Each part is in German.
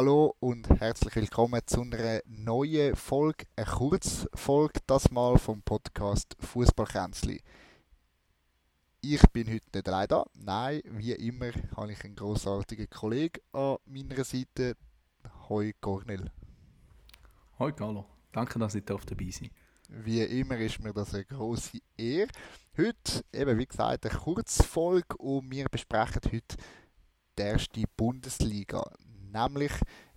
Hallo und herzlich willkommen zu einer neuen Folge, eine Kurzfolge, das mal vom Podcast Fußballkränzli. Ich bin heute nicht allein da. Nein, wie immer habe ich einen großartigen Kollegen an meiner Seite. Hoi Cornel. Hoi Carlo, danke, dass ich dabei sein Wie immer ist mir das eine große Ehre. Heute, eben wie gesagt, eine Kurzfolge und wir besprechen heute die erste Bundesliga nämlich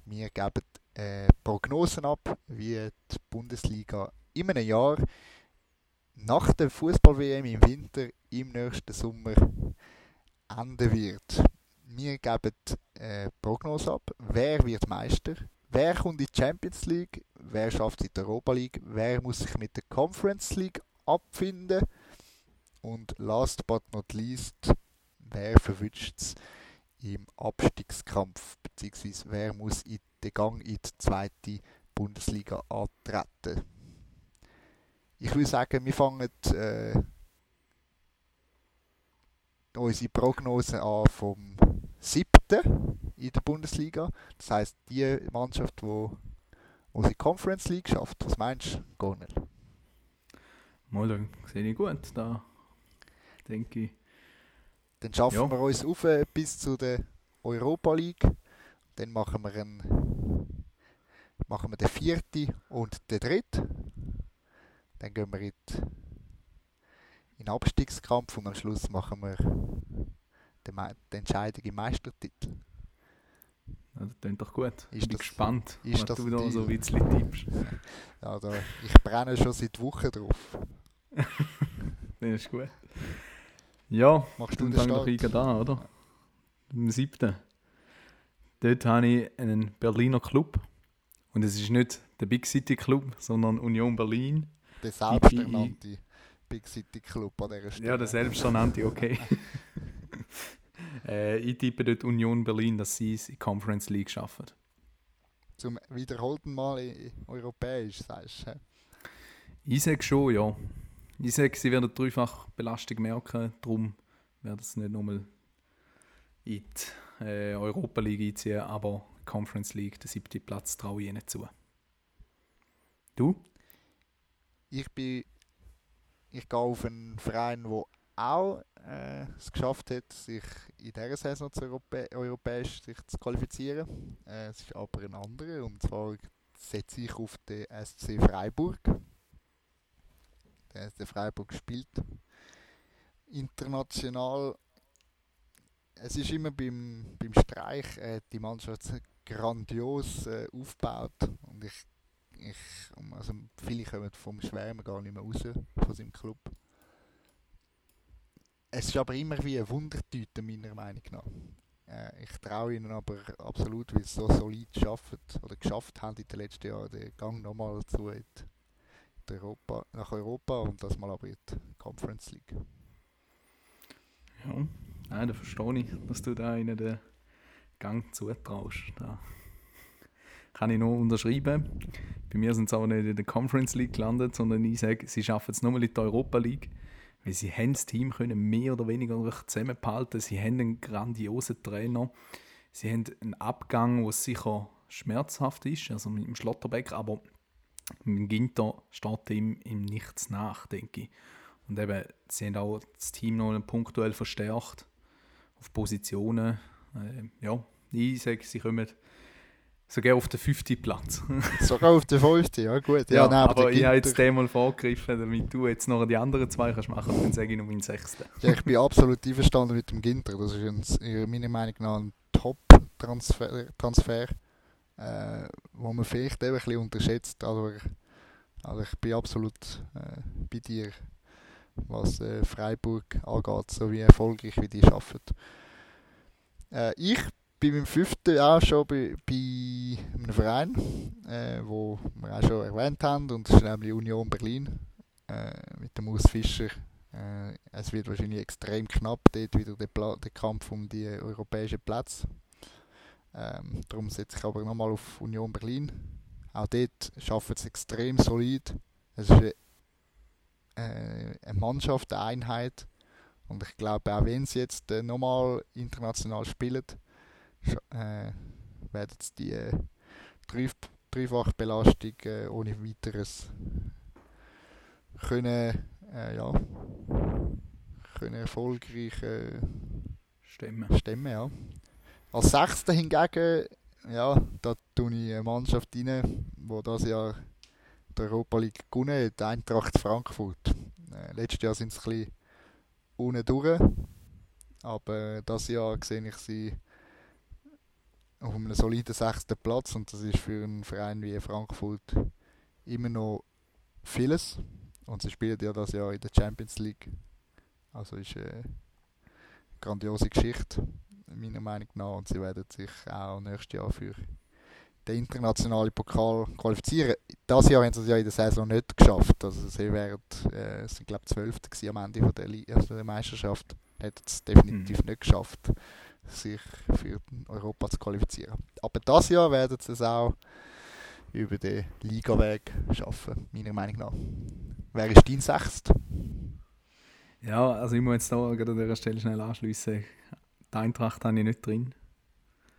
wir geben äh, Prognosen ab, wie die Bundesliga in einem Jahr nach der Fußball-WM im Winter im nächsten Sommer enden wird. Wir geben äh, Prognosen ab, wer wird Meister, wer kommt in die Champions League, wer schafft es in die Europa League, wer muss sich mit der Conference League abfinden? Und last but not least, wer verwünscht es im Abstiegskampf, beziehungsweise wer muss in den Gang in die zweite Bundesliga antreten. Ich würde sagen, wir fangen äh, unsere Prognose an vom siebten in der Bundesliga. Das heisst, die Mannschaft, die unsere Conference League schafft. Was meinst du, Gornel? Mal, sehe ich gut. Da denke ich, dann schaffen ja. wir uns auf bis zu der Europa League. Dann machen wir, einen, machen wir den vierten und den dritten. Dann gehen wir in, die, in den Abstiegskampf und am Schluss machen wir den, den Entscheidung im Meistertitel. Ja, das klingt doch gut. Ich bin gespannt, ist was du da so ein bisschen tippst. Ja, da, ich brenne schon seit Wochen drauf. das ist gut. Ja, machst du den Start? doch an, oder? Am siebten. Dort habe ich einen Berliner Club. Und es ist nicht der Big City Club, sondern Union Berlin. Der selbsternannte Big City Club an dieser Stelle. Ja, der selbsternannte, okay. äh, ich tippe dort Union Berlin, dass sie es in Conference League schaffen. Zum wiederholten Mal europäisch, sagst du? Ich sage schon, ja. Ich sage, sie werden dreifach Belastung merken, darum werden sie nicht nochmal in die äh, Europa League einziehen, aber Conference League, der siebte Platz, traue ich ihnen zu. Du? Ich bin. Ich gehe auf einen Verein, der auch äh, es geschafft hat, sich in dieser Saison zu Europä europäisch sich zu qualifizieren. Äh, es ist aber ein anderer und zwar setze ich auf den SC Freiburg der, der Freiburg gespielt. International, es ist immer beim, beim Streich äh, die Mannschaft grandios äh, aufgebaut und ich, ich also viele kommen vom Schwärmen gar nicht mehr raus von seinem Club. Es ist aber immer wie eine Wundertüte meiner Meinung nach. Äh, ich traue ihnen aber absolut, weil sie so solid schaffen oder geschafft haben in den letzten Jahren, den Gang nochmal zu Europa, nach Europa und das mal aber in die Conference League. Ja, nein, da verstehe ich, dass du da in den Gang zutraust. Da kann ich nur unterschreiben. Bei mir sind sie auch nicht in der Conference League gelandet, sondern ich sage, sie schaffen es nochmal in der Europa League, weil sie haben das Team können mehr oder weniger zusammenhalten. Sie haben einen grandiosen Trainer. Sie haben einen Abgang, der sicher schmerzhaft ist, also mit dem Schlotterbeck, aber mit Ginter steht ihm im Nichts nach, denke ich. Und eben, sie haben auch das Team noch punktuell verstärkt auf Positionen. Äh, ja, ich sage, sie kommen sogar auf den fünften Platz. sogar auf den fünften, ja gut. Ja, ja nein, aber, aber ich habe jetzt den mal vorgegriffen, damit du jetzt noch die anderen zwei kannst machen dann sage ich noch meinen sechsten. Ja, ich bin absolut einverstanden mit dem Ginter. Das ist ein, meiner Meinung nach ein Top-Transfer. Transfer äh, wo man vielleicht eben ein bisschen unterschätzt. Also, also ich bin absolut äh, bei dir, was äh, Freiburg angeht, so wie erfolgreich wie die arbeiten. Äh, ich bin im fünften auch schon bei, bei einem Verein, äh, wo wir auch schon erwähnt haben, und das ist nämlich Union Berlin äh, mit dem Urs Fischer. Äh, es wird wahrscheinlich extrem knapp dort wieder der, der Kampf um die europäischen Plätze. Ähm, darum setze ich aber nochmal auf Union Berlin. Auch dort schaffen es extrem solid. Es ist eine, äh, eine Mannschaft, eine Einheit. Und ich glaube, auch wenn sie jetzt äh, nochmal international spielen, äh, werden sie die äh, Dreif Dreifachbelastung äh, ohne weiteres können, äh, ja, können erfolgreich äh, Stimmen. stemmen. Ja. Als Sechster hingegen, ja, da tue ich eine Mannschaft rein, die das Jahr die Europa League gewonnen hat, Eintracht Frankfurt. Äh, letztes Jahr sind sie ein bisschen unten durch, aber das Jahr sehe ich sie auf einem soliden sechsten Platz und das ist für einen Verein wie Frankfurt immer noch vieles. Und sie spielen ja das Jahr in der Champions League. Also ist eine grandiose Geschichte, meiner Meinung nach. Und sie werden sich auch nächstes Jahr für den internationalen Pokal qualifizieren. Das Jahr haben sie es ja in der Saison nicht geschafft. Also sie wären, äh, sind glaube ich Zwölfte am Ende von der, Li also der Meisterschaft. Hätten es definitiv Mhm. nicht geschafft, sich für Europa zu qualifizieren. Aber das Jahr werden sie es auch über den Ligaweg schaffen, meiner Meinung nach. Wer ist dein Sechst? Ja, also ich muss jetzt da an dieser Stelle schnell anschliessen. Die Eintracht habe ich nicht drin.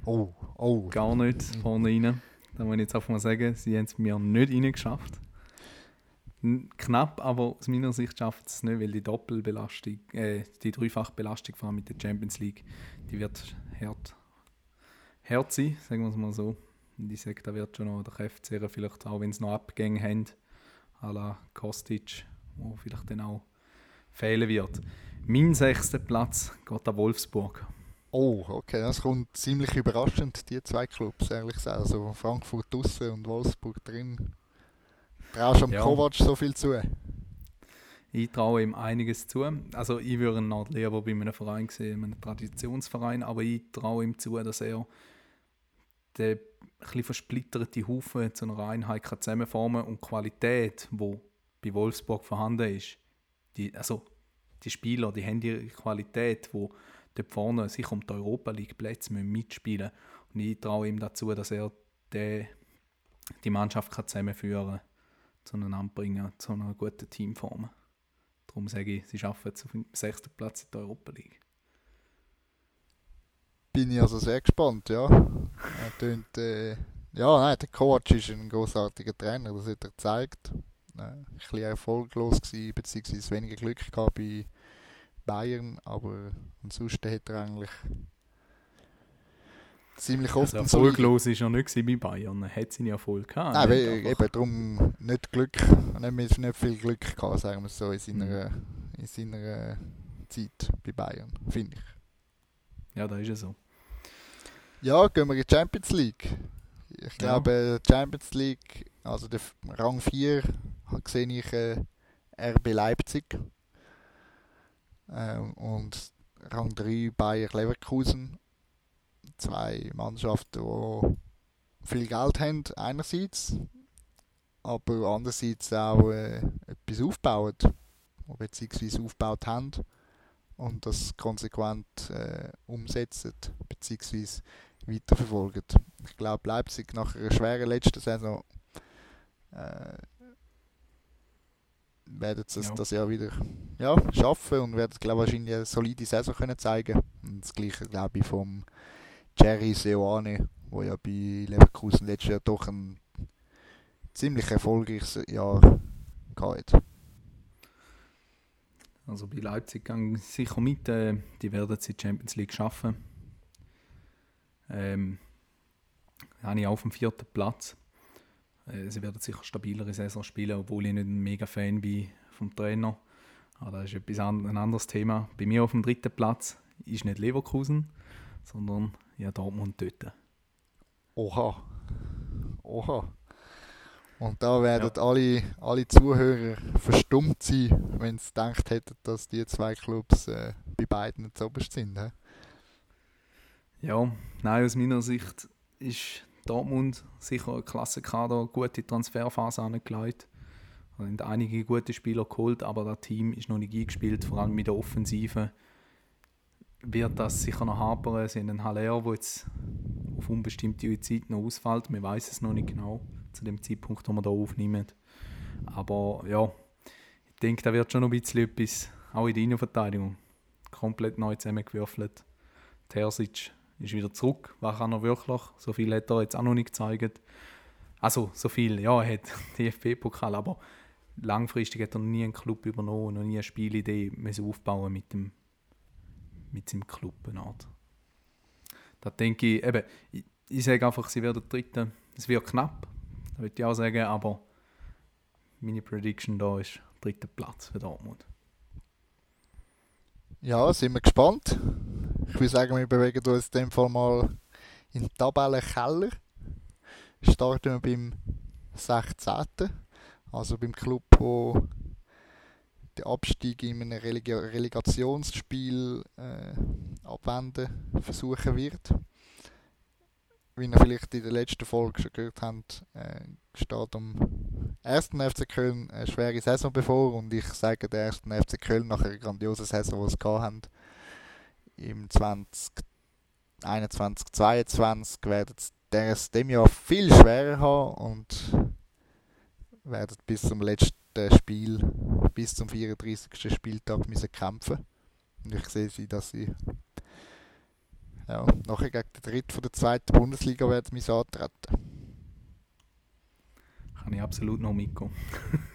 Oh, oh. Gar nicht vorne rein. Da muss ich jetzt einfach mal sagen, sie haben es mir nicht reingeschafft. Knapp, aber aus meiner Sicht schafft es nicht, weil die Doppelbelastung, äh, die Dreifachbelastung vor allem mit der Champions League, die wird hart, hart sein, sagen wir es mal so. Und ich sage, da wird schon noch der Kräfte vielleicht auch, wenn es noch Abgänge haben, à la Kostic, wo vielleicht dann auch fehlen wird. Mein sechster Platz geht an Wolfsburg. Oh, okay, das kommt ziemlich überraschend, die zwei Clubs, ehrlich gesagt. Also Frankfurt draussen und Wolfsburg drin. Traust du am Ja. Kovac so viel zu? Ich traue ihm einiges zu. Also ich würde ihn noch lieber bei einem Verein sehen, einem Traditionsverein, aber ich traue ihm zu, dass er den ein bisschen versplitterte Haufen zu einer Einheit kann zusammenformen und die Qualität, die bei Wolfsburg vorhanden ist, die, also die Spieler, die haben die Qualität, die dort vorne sich um die Europa League Plätze mitspielen Und ich traue ihm dazu, dass er den, die Mannschaft kann zusammenführen kann, zueinander bringen, zu einer guten Teamform. Darum sage ich, sie schaffen es auf den sechsten Platz in der Europa League. Bin ich also sehr gespannt, ja. Er tönt, äh, ja, nein, der Kovac ist ein großartiger Trainer, das hat er gezeigt. Äh, ein bisschen erfolglos gewesen, beziehungsweise weniger Glück gehabt bei Bayern, aber ansonsten hat er eigentlich ziemlich oft Also erfolglos war er nicht bei Bayern. Er hat seine Erfolg gehabt. Nein, weil eben darum nicht Glück, nicht, nicht viel Glück gehabt, sagen wir es so, in seiner, in seiner Zeit bei Bayern, finde ich. Ja, da ist er so. Ja, gehen wir in die Champions League. Ich Ja. glaube, Champions League, also der Rang 4, sehe ich äh, RB Leipzig. Ähm, und Rang 3 Bayer Leverkusen. Zwei Mannschaften, die viel Geld haben, einerseits, aber andererseits auch äh, etwas aufbauen, beziehungsweise aufgebaut haben und das konsequent äh, umsetzen, beziehungsweise weiterverfolgen. Ich glaube, Leipzig nach einer schweren letzten Saison äh, werden sie Ja. das Jahr wieder ja, schaffen und werden glaube wahrscheinlich eine solide Saison können zeigen. Und das gleiche glaube ich vom Jerry Seoane, wo ja bei Leverkusen letztes Jahr doch ein ziemlich erfolgreiches Jahr gehabt hat. Also bei Leipzig ich sicher mit. Äh, die werden es in die Champions League schaffen. Ähm, habe ich auf dem vierten Platz. Äh, sie werden sicher stabilere Saison spielen, obwohl ich nicht ein mega Fan bin vom Trainer. Aber das ist etwas an, ein anderes Thema. Bei mir auf dem dritten Platz ist nicht Leverkusen, sondern ja Dortmund dort. Oha. Oha. Und da werden alle, alle Zuhörer verstummt sein, wenn sie gedacht hätten, dass die zwei Clubs äh, bei beiden zu oberst sind. He? Ja, nein, aus meiner Sicht ist Dortmund sicher ein Klassenkader, gute Transferphase angelegt. Es sind einige gute Spieler geholt, aber das Team ist noch nicht eingespielt, vor allem mit der Offensive. Wird das sicher noch hapern. Sie haben einen Haller, der jetzt auf unbestimmte Zeit noch ausfällt. Man weiß es noch nicht genau, zu dem Zeitpunkt, wo wir hier aufnehmen. Aber ja, ich denke, da wird schon noch ein bisschen etwas, auch in der Innenverteidigung, komplett neu zusammengewürfelt. Terzic ist wieder zurück. Was kann er wirklich? So viel hat er jetzt auch noch nicht gezeigt. Also, so viel, ja, er hat DFB-Pokal, aber langfristig hat er noch nie einen Club übernommen, noch nie eine Spielidee müssen aufbauen mit, dem, mit seinem Club. Da denke ich, eben, ich, ich sage einfach, sie werden Dritte. Es wird knapp, das würde ich auch sagen, aber meine Prediction da ist dritter Platz für Dortmund. Ja, sind wir gespannt. Ich würde sagen, wir bewegen uns in dem Fall mal in den Tabellenkeller. Starten wir beim 16. Also beim Club, wo der Abstieg in einem Releg Relegationsspiel äh, abwenden versuchen wird. Wie ihr vielleicht in der letzten Folge schon gehört habt, äh, steht am 1. FC Köln eine schwere Saison bevor und ich sage der 1. FC Köln nach einer grandiosen Saison, die sie haben, im 2021, 2022 werden es dem Jahr viel schwerer haben und werden bis zum letzten Spiel, bis zum 34. Spieltag müssen kämpfen. Und ich sehe sie, dass sie ja, nachher gegen den dritten von der zweiten Bundesliga werden müssen antreten. Kann ich absolut noch mitkommen.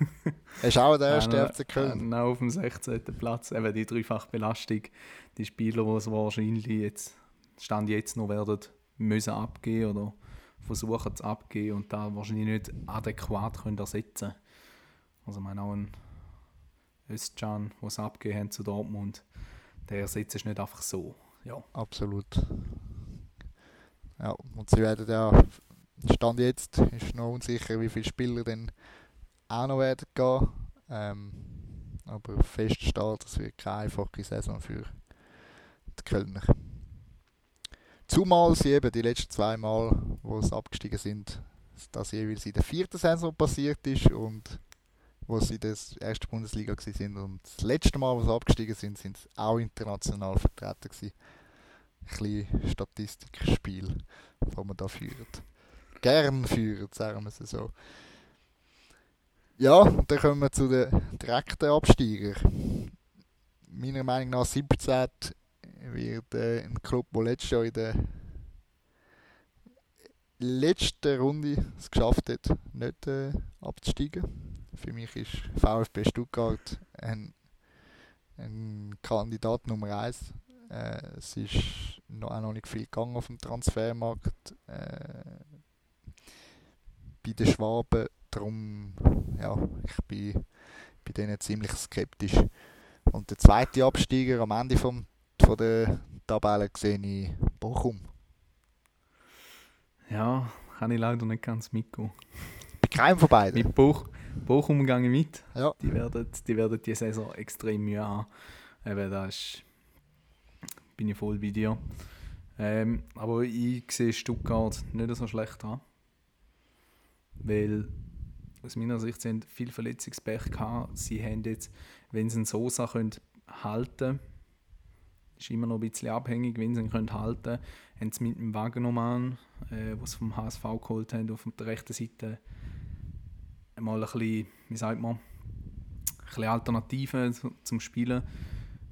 Hast du auch der erste FC Köln? Äh, auf dem 16. Platz, eben die dreifache Belastung. Die Spieler, die es wahrscheinlich jetzt, Stand jetzt noch werden müssen abgeben oder versuchen zu abgeben und da wahrscheinlich nicht adäquat können ersetzen Also ich meine auch ein Özcan, der es abgegeben haben zu Dortmund, der ersetzt es nicht einfach so. Ja. Absolut. Ja, und sie werden ja, Stand jetzt ist noch unsicher, wie viele Spieler dann auch noch werden gehen. Ähm, aber feststeht, es wird keine einfache Saison für die Kölner. Zumal sie eben die letzten zwei Mal, wo sie abgestiegen sind, das jeweils in der vierten Saison passiert ist und wo sie in der ersten Bundesliga sind und das letzte Mal, wo sie abgestiegen sind, sind sie auch international vertreten gewesen. Ein bisschen Statistikspiel, das man da führt. Gern führt, sagen wir es so. Ja, und dann kommen wir zu den direkten Absteigern. Meiner Meinung nach 17 wird äh, ein Club, der letztes Jahr in der letzten Runde es geschafft hat, nicht äh, abzusteigen. Für mich ist VfB Stuttgart ein, ein Kandidat Nummer 1. Äh, es ist noch, auch noch nicht viel gegangen auf dem Transfermarkt äh, bei den Schwaben. Darum, ja, ich bin bei denen ziemlich skeptisch. Und der zweite Absteiger am Ende vom von der Tabelle sehe ich Bochum. Ja, kann ich leider nicht ganz mitgehen. Bei keinem von beiden? Mit Boch, Bochum gehe ich mit. Ja. Die werden, die werden die Saison extrem Mühe haben. Eben, da ist, bin ich voll bei dir. Ähm, aber ich sehe Stuttgart nicht so schlecht an. Weil aus meiner Sicht sind viele Verletzungspech gehabt. Sie haben jetzt, wenn sie einen Sosa können halten können, ist immer noch ein bisschen abhängig, wenn sie ihn können halten können. Haben sie mit dem Wagenoman, äh, was vom HSV geholt haben, auf der rechten Seite mal ein bisschen, wie sagt man, ein bisschen Alternativen zum Spielen.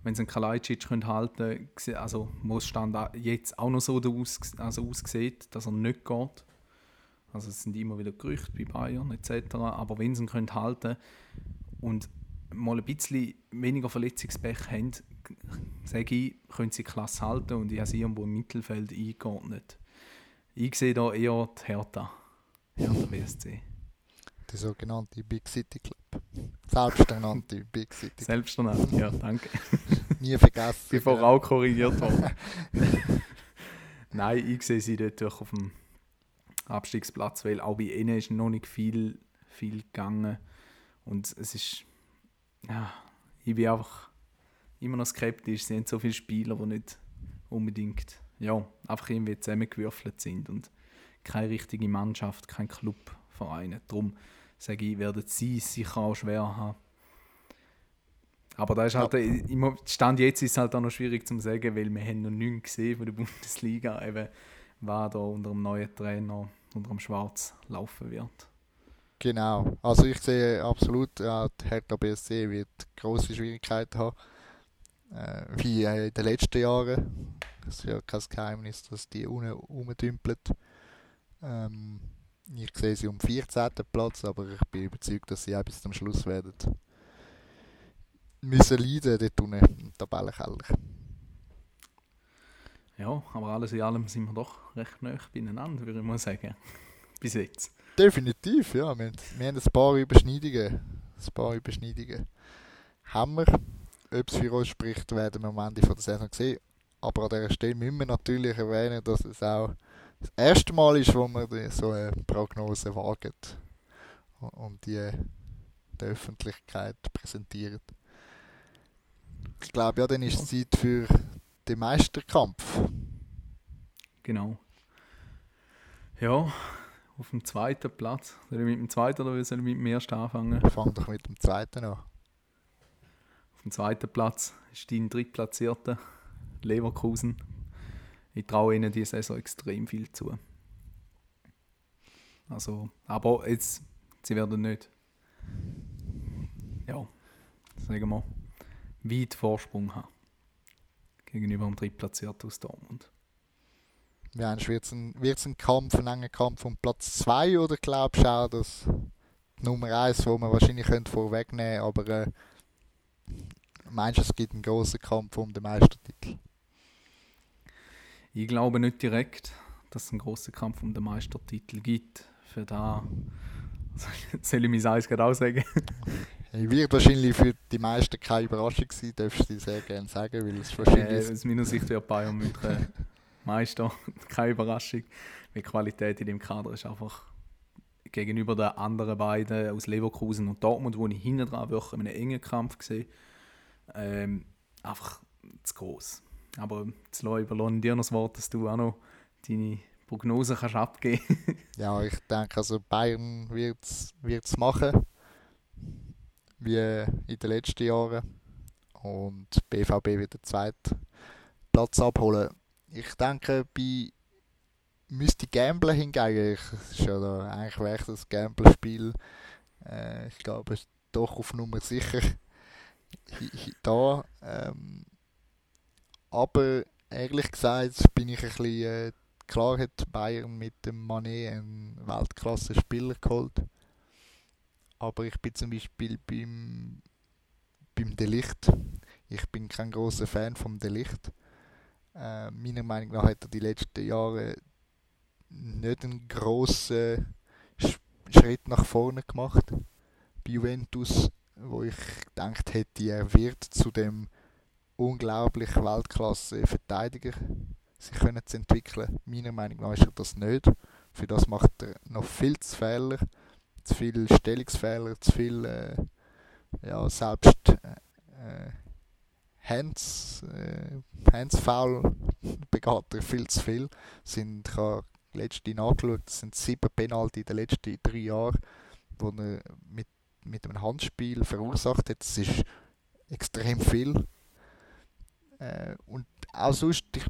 Wenn sie einen Kalajdzic können halten können, also es Stand jetzt auch noch so aus, also aussieht, dass er nicht geht. Also es sind immer wieder Gerüchte bei Bayern etc. Aber wenn sie ihn können halten und mal ein bisschen weniger Verletzungspech haben, sage ich, können sie Klasse halten und ich habe sie irgendwo im Mittelfeld eingeordnet. Ich sehe da eher die Hertha. Hertha BSC. Der sogenannte Big City Club. Selbsternannte Big City Club. Selbsternannte, ja, danke. Nie vergessen. Bevor auch korrigiert worden. Nein, ich sehe sie dort auf dem Abstiegsplatz, weil auch bei ihnen ist noch nicht viel, viel gegangen. Und es ist, ja, ich bin einfach immer noch skeptisch. Sie haben so viele Spieler, die nicht unbedingt, ja, einfach irgendwie zusammengewürfelt sind und keine richtige Mannschaft, kein Clubverein. Darum sage ich, werden sie es sicher auch schwer haben. Aber da ist halt, ja. immer, Stand jetzt ist es halt auch noch schwierig zu sagen, weil wir haben noch nichts gesehen von der Bundesliga, eben, was da unter dem neuen Trainer, unter dem Schwarz laufen wird. Genau, also ich sehe absolut, ja, die Hertha BSC wird große Schwierigkeiten haben, äh, wie in den letzten Jahren. Es ist ja kein Geheimnis, dass die unten rumdümpeln. Ähm, ich sehe sie um 14. Platz, aber ich bin überzeugt, dass sie auch bis zum Schluss werden müssen leiden dort unten im Tabellenkeller. Ja, aber alles in allem sind wir doch recht nah beieinander, würde ich mal sagen. Bis jetzt. Definitiv, ja. Wir, wir haben ein paar Überschneidungen. Ein paar Überschneidungen haben wir. Ob es für uns spricht, werden wir am Ende der Saison sehen. Aber an dieser Stelle müssen wir natürlich erwähnen, dass es auch das erste Mal ist, wo wir so eine Prognose wagen und die der Öffentlichkeit präsentieren. Ich glaube, ja, dann ist es Zeit für den Meisterkampf. Genau. Ja, auf dem zweiten Platz. Soll ich mit dem zweiten oder soll ich mit dem ersten anfangen? Fang doch mit dem zweiten an. Dem zweiten Platz ist dein drittplatzierter Leverkusen. Ich traue ihnen diese Saison extrem viel zu. Also, aber jetzt, sie werden nicht, ja, sagen wir, weit Vorsprung haben gegenüber dem Drittplatzierten aus Dortmund. Ja, wird es ein, wird's ein Kampf, ein enger Kampf um Platz 2 oder glaubst du auch, dass Nummer 1, wo man wahrscheinlich könnte vorwegnehmen aber äh, meinst du, es gibt einen großen Kampf um den Meistertitel? Ich glaube nicht direkt, dass es einen großen Kampf um den Meistertitel gibt. Für da soll ich mein Eis gerade auch sagen. Wird wahrscheinlich für die meisten keine Überraschung sein, darfst du sehr gerne sagen, weil es wahrscheinlich... Äh, aus meiner Sicht wird Bayern München Meister, keine Überraschung. Die Qualität in dem Kader ist einfach gegenüber den anderen beiden aus Leverkusen und Dortmund, wo ich hinten dran wirklich in einem engen Kampf gesehen ähm, einfach zu groß. Aber jetzt überlasse ich dir noch das Wort, dass du auch noch deine Prognose kannst abgeben Ja, ich denke, also Bayern wird es machen wie in den letzten Jahren. Und BVB wird den zweiten Platz abholen. Ich denke, bei müsste Gambler hingegen, ich, ist ja da eigentlich wäre das Gambler-Spiel, äh, ich glaube, doch auf Nummer sicher da. Ähm, aber ehrlich gesagt bin ich ein bisschen, äh, klar hat Bayern mit dem Manet einen Weltklasse-Spieler geholt aber ich bin zum Beispiel beim, beim Delicht. Ich bin kein großer Fan vom Delicht. Äh, meiner Meinung nach hat er die letzten Jahre nicht einen grossen Schritt nach vorne gemacht. Bei Juventus, wo ich gedacht hätte, er wird zu dem unglaublich Weltklasse-Verteidiger sich können zu entwickeln. Meiner Meinung nach ist er das nicht. Für das macht er noch viel zu Fehler zu viele Stellungsfehler, zu viel äh, ja, selbst äh, Hands, äh, Hands Foul er viel zu viel. Sind, ich habe letzte nachgeschaut, das sind sieben Penalty in den letzten drei Jahren, die er mit, mit einem Handspiel verursacht hat. Das ist extrem viel. Äh, und auch sonst, ich,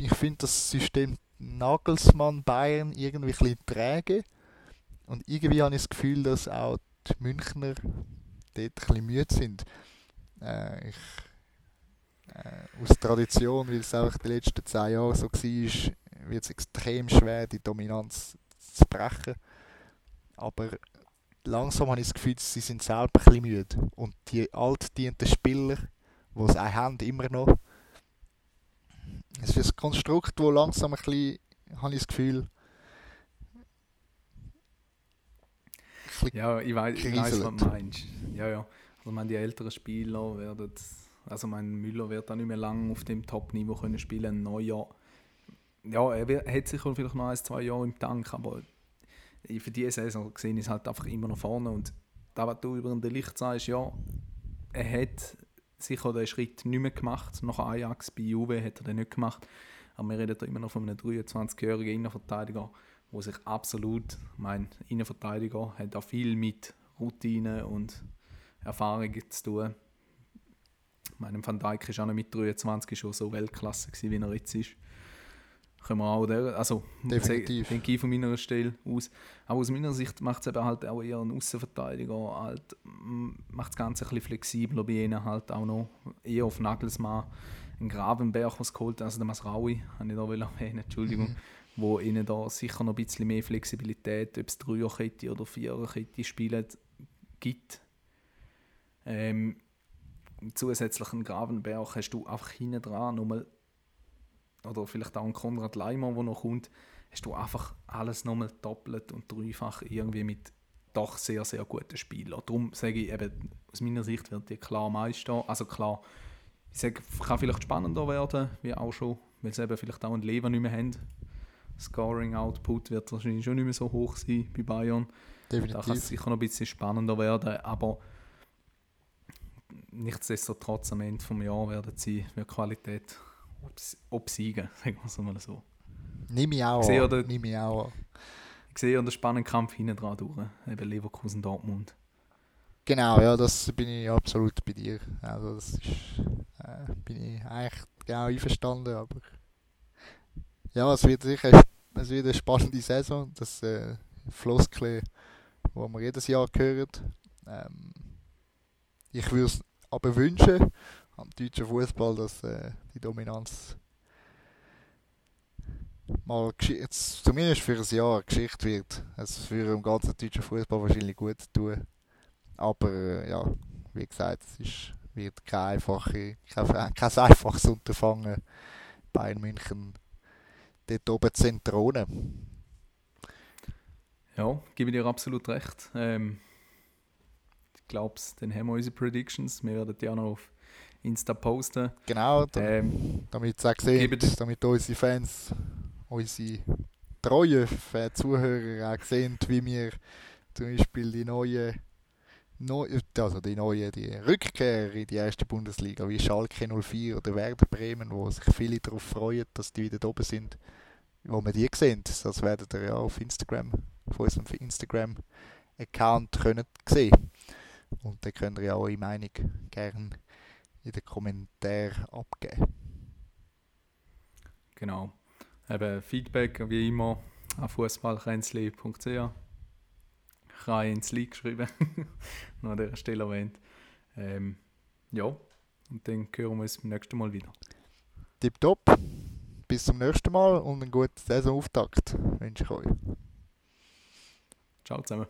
ich finde das System Nagelsmann Bayern irgendwie ein bisschen träge. Und irgendwie habe ich das Gefühl, dass auch die Münchner dort ein bisschen müde sind. Äh, ich, äh, aus Tradition, weil es einfach die letzten zehn Jahre so war, wird es extrem schwer, die Dominanz zu brechen. Aber langsam habe ich das Gefühl, sie sind selber ein bisschen müde. Und die altdienten Spieler, die es auch haben, immer noch, es ist ein Konstrukt, das langsam ein bisschen, habe ich das Gefühl, Ja, ich weiß, ich weiß, was du meinst. Ja, ja. Also, meine, die älteren Spieler werden, also mein Müller wird auch nicht mehr lange auf dem Top-Niveau können spielen, ein Neujahr. Ja, er wird, hat sicher vielleicht noch ein, zwei Jahre im Tank, aber für diese Saison gesehen ist halt einfach immer noch vorne und da, was du über den Licht sagst, ja, er hat sicher den Schritt nicht mehr gemacht. Nach Ajax bei Juve hat er den nicht gemacht. Aber wir reden da immer noch von einem 23-jährigen Innenverteidiger, wo sich absolut, mein Innenverteidiger hat auch viel mit Routine und Erfahrung zu tun. Meinem Van Dijk ist auch noch mit 23 schon so Weltklasse gewesen, wie er jetzt ist. Können wir auch der, also Definitiv. denke ich von meiner Stelle aus. Aber aus meiner Sicht macht es eben halt auch eher ein Außenverteidiger, halt, macht das Ganze ein bisschen flexibler bei ihnen halt auch noch, eher auf Nagelsmann ein Gravenberg, was geholt also der Masraui, habe ich da erwähnen, Entschuldigung, mhm. wo ihnen da sicher noch ein bisschen mehr Flexibilität, ob es Dreierkette oder Viererkette spielen, gibt. Ähm, zusätzlichen Gravenberg hast du einfach hinten dran nochmal, oder vielleicht auch einen Konrad Leimer, der noch kommt, hast du einfach alles nochmal doppelt und dreifach irgendwie mit doch sehr, sehr guten Spielern. Darum sage ich eben, aus meiner Sicht wird die klar Meister. Also klar, ich sage, kann vielleicht spannender werden, wie auch schon, weil sie eben vielleicht auch ein Leben nicht mehr haben. Scoring-Output wird wahrscheinlich schon nicht mehr so hoch sein bei Bayern. Definitiv. Da kann es sicher noch ein bisschen spannender werden, aber nichtsdestotrotz am Ende des Jahres werden sie für Qualität obsiegen, sagen wir es mal so. Nimm ich auch ich an. Nimm ich auch Ich sehe den spannenden Kampf hinten dran durch, eben Leverkusen-Dortmund. Genau, ja, das bin ich absolut bei dir. Also das ist, äh, bin ich eigentlich genau einverstanden, aber ja, es wird sicher es wird eine spannende Saison. Das äh, Floskel, wo wir jedes Jahr hören. Ähm, ich würde es aber wünschen am deutschen Fußball, dass äh, die Dominanz mal jetzt, zumindest für ein Jahr Geschichte wird. Es für den ganzen deutschen Fußball wahrscheinlich gut tun. Aber äh, ja, wie gesagt, es ist, wird kein, einfache, kein, kein einfaches Unterfangen, Bayern München dort oben zu entthronen. Ja, gebe dir absolut recht. Ähm, ich glaube, dann haben wir unsere Predictions. Wir werden auch noch auf Insta posten. Genau, ähm, damit es auch sehen, damit unsere Fans, unsere treuen Zuhörer auch sehen, wie wir zum Beispiel die neue also die neue die Rückkehr in die erste Bundesliga, wie Schalke 04 oder Werder Bremen, wo sich viele darauf freuen, dass die wieder oben sind, wo wir die sehen. Das werdet ihr ja auf Instagram, auf unserem Instagram-Account können sehen. Und dann könnt ihr ja eure Meinung gerne in den Kommentaren abgeben. Genau. Eben Feedback wie immer fußballkränzli.ch habe ins League geschrieben, noch an dieser Stelle erwähnt. Ähm, ja, und dann hören wir uns beim nächsten Mal wieder. Tipptopp. Bis zum nächsten Mal und einen guten Saisonauftakt wünsche ich euch. Ciao zusammen.